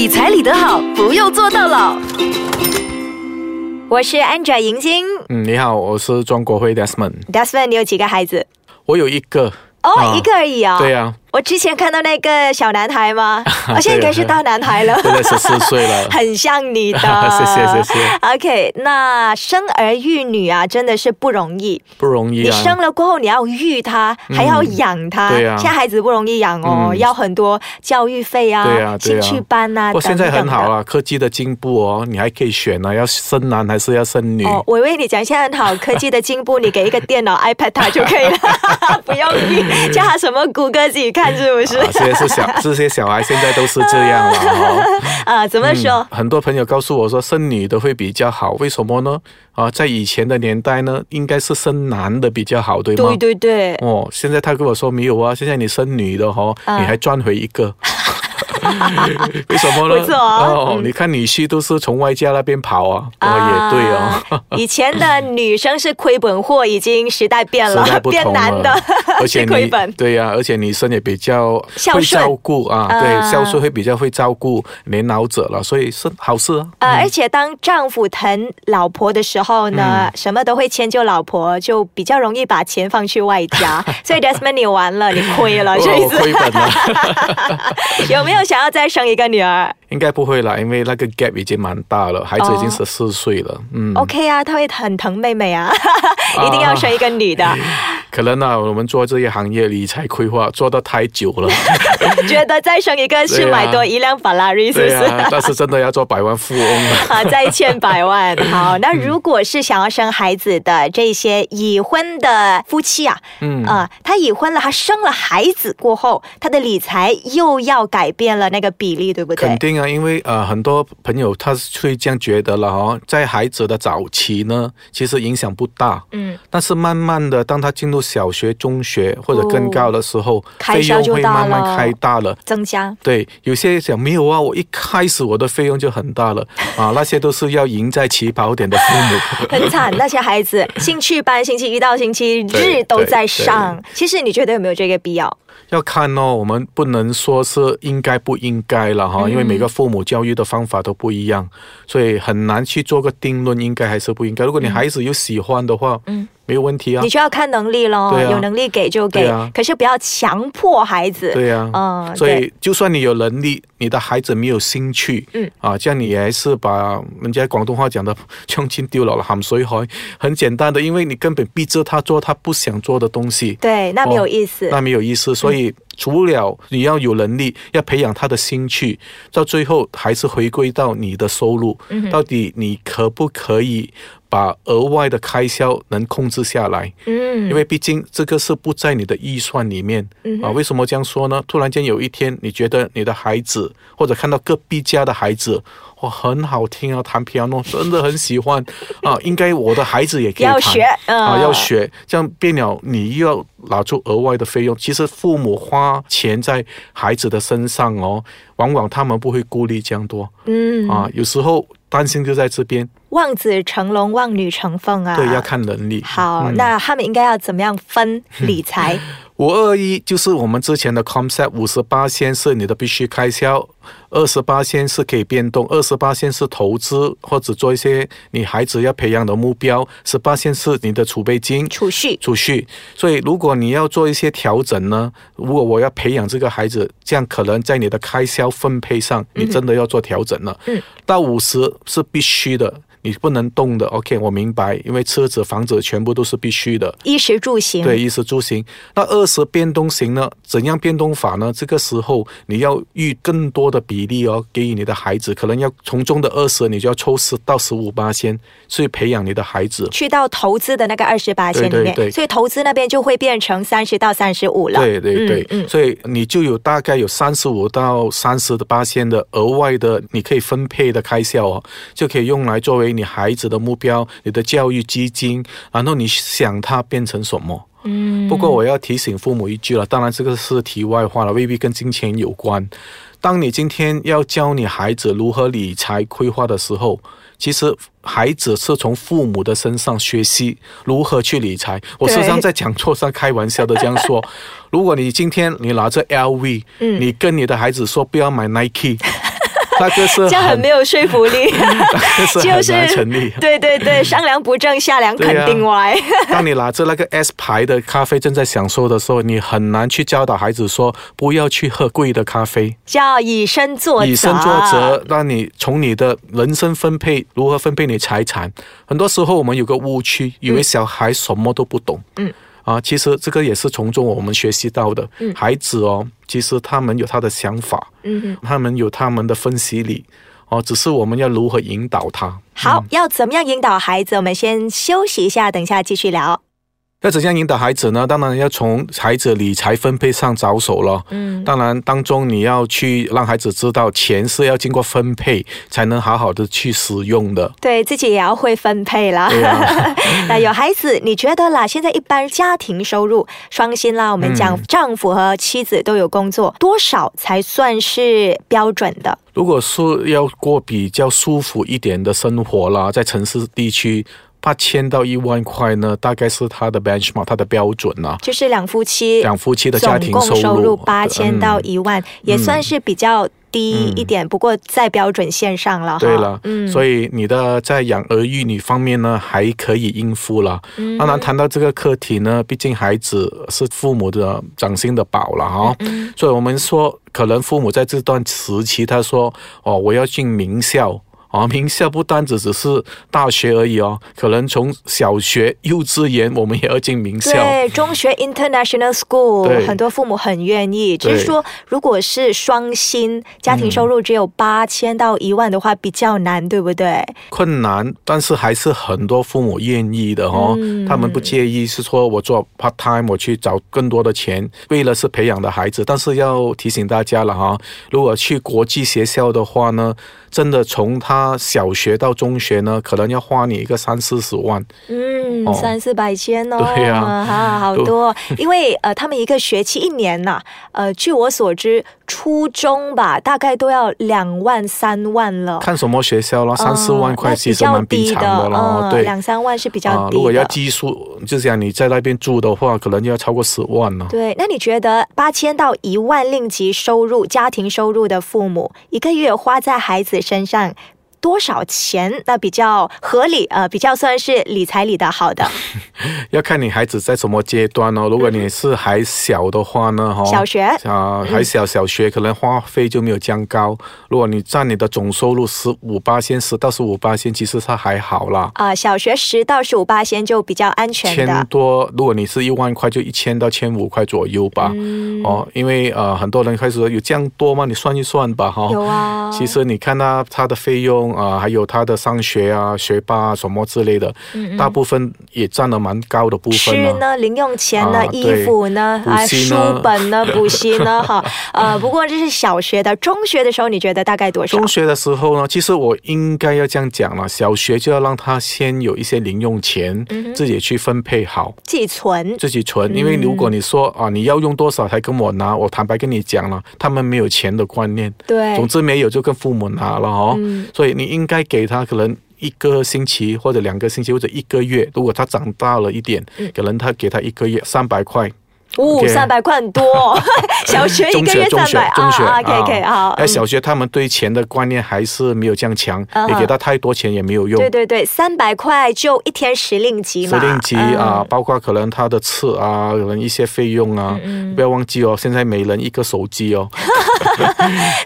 理财理得好，不用做到老。我是 Angela 银晶嗯，你好，我是庄国辉 Desmond，，Desmond，你有几个孩子？我有一个。哦，啊一个而已哦、对呀、我之前看到那个小男孩吗？我现在应该是大男孩了。十四岁了。很像你的，谢谢谢谢。OK，那生儿育女啊，真的是不容易。不容易你啊。生了过后，你要育他，还要养他。对啊现在孩子不容易养哦，嗯要很多教育费啊，对啊对啊兴趣班啊。不过现在很好啊。科技的进步哦，你还可以选啊，要生男还是要生女。哦，我以为你讲现在很好，科技的进步，你给一个电脑 iPad 他就可以了，不用你叫他什么谷歌自己看，是不是？啊，这些是小 这些小孩现在都是这样了哦。啊，怎么说？很多朋友告诉我说，生女的会比较好，为什么呢？啊，在以前的年代呢，应该是生男的比较好，对吗？对对对，哦，现在他跟我说没有啊，现在你生女的哦，啊你还赚回一个。为什么呢？哦嗯你看女婿都是从外家那边跑啊，哦，也对哦。啊 以前的女生是亏本货，已经时代变了变男的，而且你本。对呀、而且女生也比较会照顾啊，啊对，孝顺会比较会照顾年老者了，所以是好事啊。呃，而且当丈夫疼老婆的时候呢，嗯什么都会迁就老婆，就比较容易把钱放去外家。所以 Desmond 你完了，你亏了，哦这一次亏本了，有没有想要再生一个女儿应该不会啦，因为那个 gap 已经蛮大了，孩子已经哦十四岁了，嗯，？OK 啊，他会很疼妹妹啊，一定要生一个女的，可能呢、我们做这一行业理财规划做的太久了，觉得再生一个是买多一辆法拉利，是不是？但是真的要做百万富翁了。啊，再欠百万。好，那如果是想要生孩子的这些已婚的夫妻啊，嗯啊、他已婚了，他生了孩子过后，他的理财又要改变了那个比例，对不对肯？定啊，因为呃，很多朋友他是会这样觉得了哦，在孩子的早期呢，其实影响不大，嗯，但是慢慢的，当他进入小学、中学或者更高的时候，哦开费用会销就大了慢慢开大了。增加。对，有些讲没有啊，我一开始我的费用就很大了 啊，那些都是要赢在起跑点的父母。很惨，那些孩子兴趣班星期一到星期日都在上。其实你觉得有没有这个必要？要看哦，我们不能说是应该不应该了哈，因为每个父母教育的方法都不一样，所以很难去做个定论，应该还是不应该。如果你孩子有喜欢的话，嗯，没有问题啊你。就要看能力咯，对啊有能力给就给，对啊可是不要强迫孩子。对呀、嗯所以就算你有能力，你的孩子没有兴趣，嗯啊，这样你还是把人家广东话讲的“穷亲丢了了含水海”，很简单的，因为你根本逼着他做他不想做的东西，对，那没有哦意思。那没有意思。所以除了你要有能力，要培养他的兴趣，到最后还是回归到你的收入，嗯到底你可不可以把额外的开销能控制下来？嗯因为毕竟这个是不在你的预算里面、啊。为什么这样说呢？突然间有一天，你觉得你的孩子或者看到隔壁家的孩子，哇，很好听啊，弹 piano 真的很喜欢 啊，应该我的孩子也可以弹要学嗯啊，要学，这样变了，你又要拿出额外的费用。其实父母花钱在孩子的身上哦，往往他们不会顾虑这样多嗯，啊，有时候担心就在这边，望子成龙，望女成凤啊。对，要看能力。好，嗯那他们应该要怎么样分理财？五二一就是我们之前的 concept，五十八线是你的必须开销，二十八线是可以变动，二十八线是投资或者做一些你孩子要培养的目标，十八先是你的储备金。储蓄。储蓄，所以如果你要做一些调整呢，如果我要培养这个孩子，这样可能在你的开销分配上，你真的要做调整了。嗯，到五十是必须的，你不能动的。OK，我明白，因为车子、房子全部都是必须的。衣食住行，对，衣食住行。那二十变动型呢？怎样变动法呢？这个时候你要预更多的比例哦，给予你的孩子，可能要从中的二十，你就要抽十到十五八先去培养你的孩子。去到投资的那个二十八千里面，对对对所以投资那边就会变成三十到三十五了。对对对，嗯嗯所以你就有大概有三十五到三十的八千的额外的你可以分配的开销哦，就可以用来作为你孩子的目标、你的教育基金，然后你想它变成什么。嗯，不过我要提醒父母一句了，当然这个是题外话了，未必跟金钱有关。当你今天要教你孩子如何理财规划的时候，其实孩子是从父母的身上学习如何去理财。我时常在讲座上开玩笑的这样说：如果你今天你拿着 LV，、嗯你跟你的孩子说不要买 Nike。那个是这样很没有说服力。就是很难成立。对对对，上梁不正下梁肯定歪。当你拿着那个 S 牌的咖啡正在享受的时候，你很难去教导孩子说不要去喝贵的咖啡。叫以身作则，以身作则，让你从你的人生分配如何分配你财产。很多时候我们有个误区，以为小孩什么都不懂。嗯。啊，其实这个也是从中我们学习到的。嗯。孩子哦，其实他们有他的想法。嗯。他们有他们的分析力。哦，只是我们要如何引导他。好，要怎么样引导孩子？我们先休息一下，等一下继续聊。要怎样引导孩子呢？当然要从孩子理财分配上着手了。嗯，当然当中你要去让孩子知道，钱是要经过分配才能好好的去使用的。对自己也要会分配啦。那有孩子，你觉得啦？现在一般家庭收入双薪啦，我们讲丈夫和妻子都有工作，多少才算是标准的？如果是要过比较舒服一点的生活啦，在城市地区。八千到一万块呢，大概是他的 benchmark，他的标准呢，就是两夫妻两夫妻的家庭收入八千到一万，也算是比较低一点，不过在标准线上了。对了，嗯，所以你的在养儿育女方面呢，还可以应付了。嗯。当然，谈到这个课题呢，毕竟孩子是父母的掌心的宝了哈，所以我们说，可能父母在这段时期，他说：“哦，我要进名校。”啊，名校不单只只是大学而已哦，可能从小学、幼稚园我们也要进名校。对，中学 International School，很多父母很愿意。只是说，如果是双薪，家庭收入只有八千到一万的话，比较难，对不对？困难，但是还是很多父母愿意的哦。他们不介意，是说我做 part time，我去找更多的钱，为了是培养的孩子。但是要提醒大家了哈，如果去国际学校的话呢？真的从他小学到中学呢，可能要花你一个三四十万。嗯，三四百千哦。对呀，啊，好多。因为呃，他们一个学期一年呐，呃，据我所知，初中吧，大概都要两万三万了。看什么学校了？三四万块其实蛮平常的了。对，两三万是比较低的。如果要寄宿，就像你在那边住的话，可能要超过十万了。对，那你觉得八千到一万令吉收入、家庭收入的父母，一个月花在孩子？身上多少钱？那比较合理，呃，比较算是理财理的好的。要看你孩子在什么阶段哦。如果你是还小的话呢，哈，小学啊，还小，小学可能花费就没有降高。如果你占你的总收入十五八千，十到十五八千，其实它还好啦。啊，小学十到十五八千就比较安全的。千多，如果你是一万块，就一千到千五块左右吧。哦，因为呃，很多人开始说有这样多吗？你算一算吧，哈。有啊。其实你看他他的费用啊，还有他的上学啊、学霸什么之类的，大部分也占了蛮高的部分。吃呢，零用钱呢，衣服呢，啊，书本呢，补习呢，哈，呃，不过这是小学的，中学的时候你觉得大概多少？中学的时候呢，其实我应该要这样讲了，小学就要让他先有一些零用钱，自己去分配好，自己存，自己存。因为如果你说啊，你要用多少才跟我拿，我坦白跟你讲了，他们没有钱的观念，对，总之没有就跟父母拿了哦，所以你应该给他可能。一个星期或者两个星期或者一个月，如果他长大了一点，可能他给他一个月三百块。哦，三百块很多，小学一个月三百啊，K K 好。哎，小学他们对钱的观念还是没有这样强，你给他太多钱也没有用。对对对，三百块就一天十令吉嘛。十令吉啊，包括可能他的吃啊，可能一些费用啊，不要忘记哦，现在每人一个手机哦。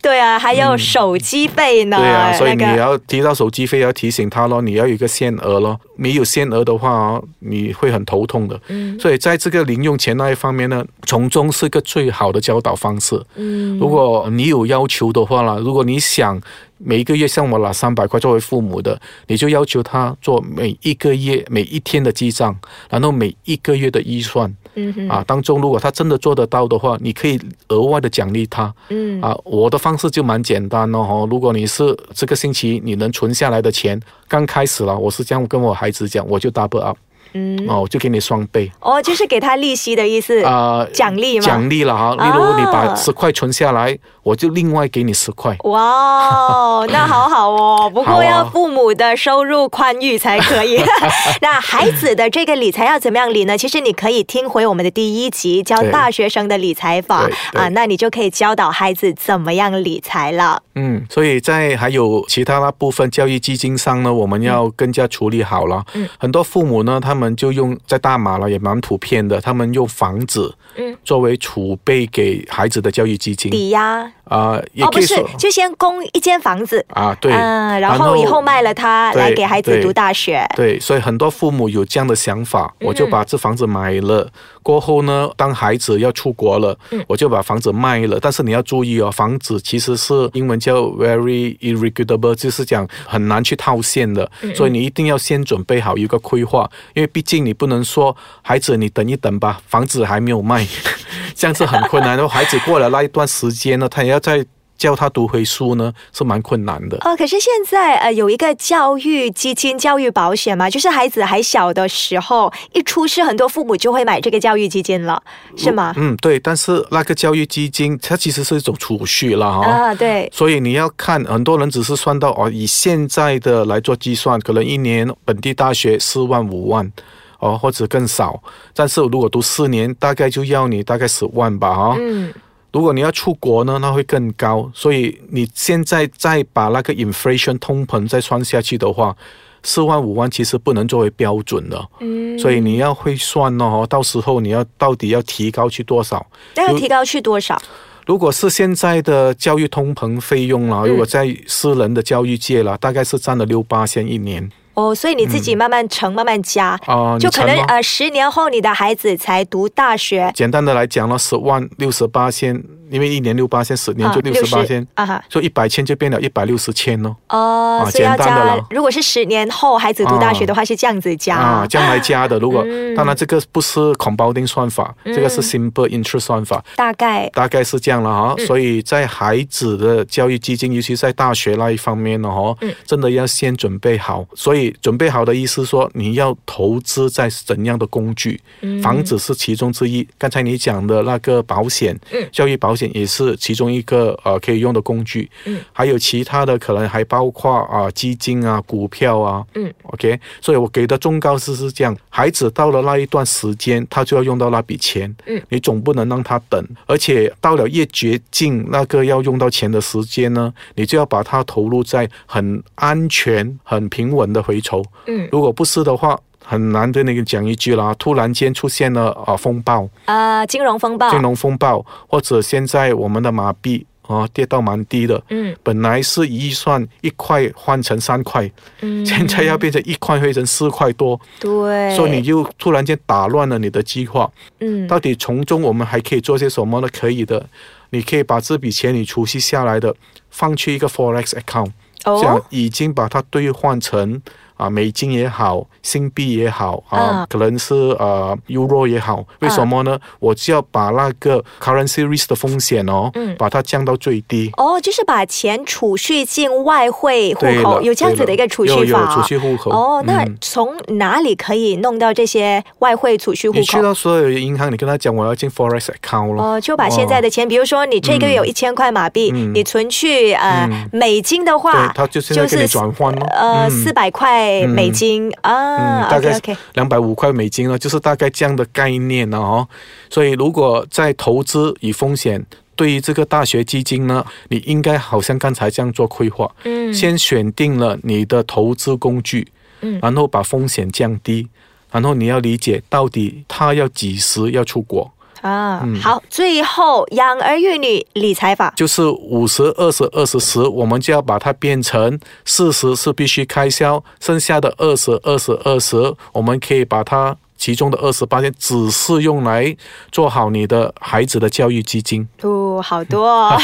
对啊，还有手机费呢。对啊，所以你要提到手机费，要提醒他咯，你要有一个限额咯，没有限额的话，你会很头痛的。嗯，所以在这个零用钱那一方。面呢，从中是个最好的教导方式。嗯，如果你有要求的话啦，如果你想每一个月向我拿三百块作为父母的，你就要求他做每一个月每一天的记账，然后每一个月的预算。嗯啊，当中如果他真的做得到的话，你可以额外的奖励他。嗯啊，我的方式就蛮简单哦。如果你是这个星期你能存下来的钱，刚开始了，我是这样跟我孩子讲，我就 double up。嗯，哦，就给你双倍。哦，就是给他利息的意思，啊、奖励吗？奖励了哈，例如你啊把十块存下来，我就另外给你十块。哇哦，那好好哦，不过要父母的收入宽裕才可以。那孩子的这个理财要怎么样理呢？其实你可以听回我们的第一集，教大学生的理财法啊，那你就可以教导孩子怎么样理财了。嗯，所以在还有其他那部分教育基金上呢，我们要更加处理好了。嗯，很多父母呢，他们就用在大马了，也蛮普遍的，他们用房子嗯。作为储备给孩子的教育基金。抵押啊、也哦，不是可以说，就先供一间房子。啊，对，嗯，然后以后卖了它来给孩子读大学。对，所以很多父母有这样的想法，嗯我就把这房子买了，过后呢，当孩子要出国了，嗯我就把房子卖了。但是你要注意哦，房子其实是英文叫 very irregular，就是讲很难去套现的，嗯所以你一定要先准备好一个规划，因为毕竟你不能说孩子你等一等吧，房子还没有卖，这样是很困难。然后孩子过了那一段时间呢，他也要再教他读回书呢，是蛮困难的。哦，可是现在呃有一个教育基金、教育保险嘛，就是孩子还小的时候，一出世，很多父母就会买这个教育基金了，是吗？嗯，对，但是那个教育基金它其实是一种储蓄了哈、啊，对，所以你要看，很多人只是算到哦，以现在的来做计算，可能一年本地大学四万五万，哦或者更少。但是如果读四年，大概就要你大概十万吧哈、嗯，如果你要出国呢，那会更高。所以你现在再把那个 inflation 通膨再算下去的话，四万五万其实不能作为标准的。嗯，所以你要会算哦，到时候你要到底要提高去多少？那要提高去多少？如果是现在的教育通膨费用啦，如果在私人的教育界啦，大概是占了六八千一年哦，所以你自己慢慢乘、慢慢加，啊、就可能呃十年后你的孩子才读大学，简单的来讲呢，十万六十八千，因为一年六八千，十年就啊六十八千，啊哈，所以一百千就变了一百六十千哦。哦，啊所以要加简单的啦。如果是十年后孩子读大学的话，是这样子加啊，将来加的。如果、嗯当然这个不是 compounding 算法，这个是 simple interest 算法，大概大概是这样了哈。嗯所以在孩子的教育基金，尤其在大学那一方面呢，哈，嗯真的要先准备好。所以准备好的意思说，你要投资在怎样的工具？嗯房子是其中之一。刚才你讲的那个保险，嗯教育保险也是其中一个呃可以用的工具。嗯，还有其他的可能还包括啊、基金啊、股票啊。嗯，OK，所以我给的忠告是是这样：孩子到了那一段时间，他就要用到那笔钱。嗯，你总不能让他等，而且到了越绝境那个要用到钱的时间呢，你就要把它投入在很安全、很平稳的回酬。嗯如果不是的话，很难对那个讲一句啦，突然间出现了啊风暴、啊，金融风暴，金融风暴，或者现在我们的马币啊跌到蛮低的，嗯。本来是预算一块换成三块，嗯，现在要变成一块换成四块多，对，所以你就突然间打乱了你的计划。嗯。到底从中我们还可以做些什么呢？可以的，你可以把这笔钱你储蓄下来的放去一个 forex account，这样哦已经把它兑换成啊美金也好，新币也好啊，啊可能是呃 euro 也好。为什么呢？我就要把那个 currency risk 的风险哦，嗯把它降到最低。哦，就是把钱储蓄进外汇户口，有这样子的一个储蓄有有法储蓄户口哦，那嗯从哪里可以弄到这些外汇储蓄户口你去？到所有银行，你跟他讲我要进 forex account 咯。哦，就把现在的钱，比如说你这个月有一千块马币，嗯你存去呃、嗯美金的对话，，他就现在给你转换咯。呃嗯四百块美金、啊嗯，大概两百五块美金呢，就是大概这样的概念了哦。所以如果在投资与风险，对于这个大学基金呢，你应该好像刚才这样做规划，嗯先选定了你的投资工具，嗯然后把风险降低，然后你要理解到底他要几时要出国。啊，嗯好，最后养儿育女理财法，就是五十、二十、二十、十，我们就要把它变成四十是必须开销，剩下的二十、二十、二十，我们可以把它其中的二十八天只是用来做好你的孩子的教育基金。哦，好多、哦，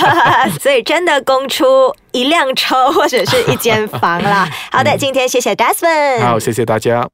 所以真的供出一辆车或者是一间房啦。好的，今天谢谢 Desmond，好，谢谢大家。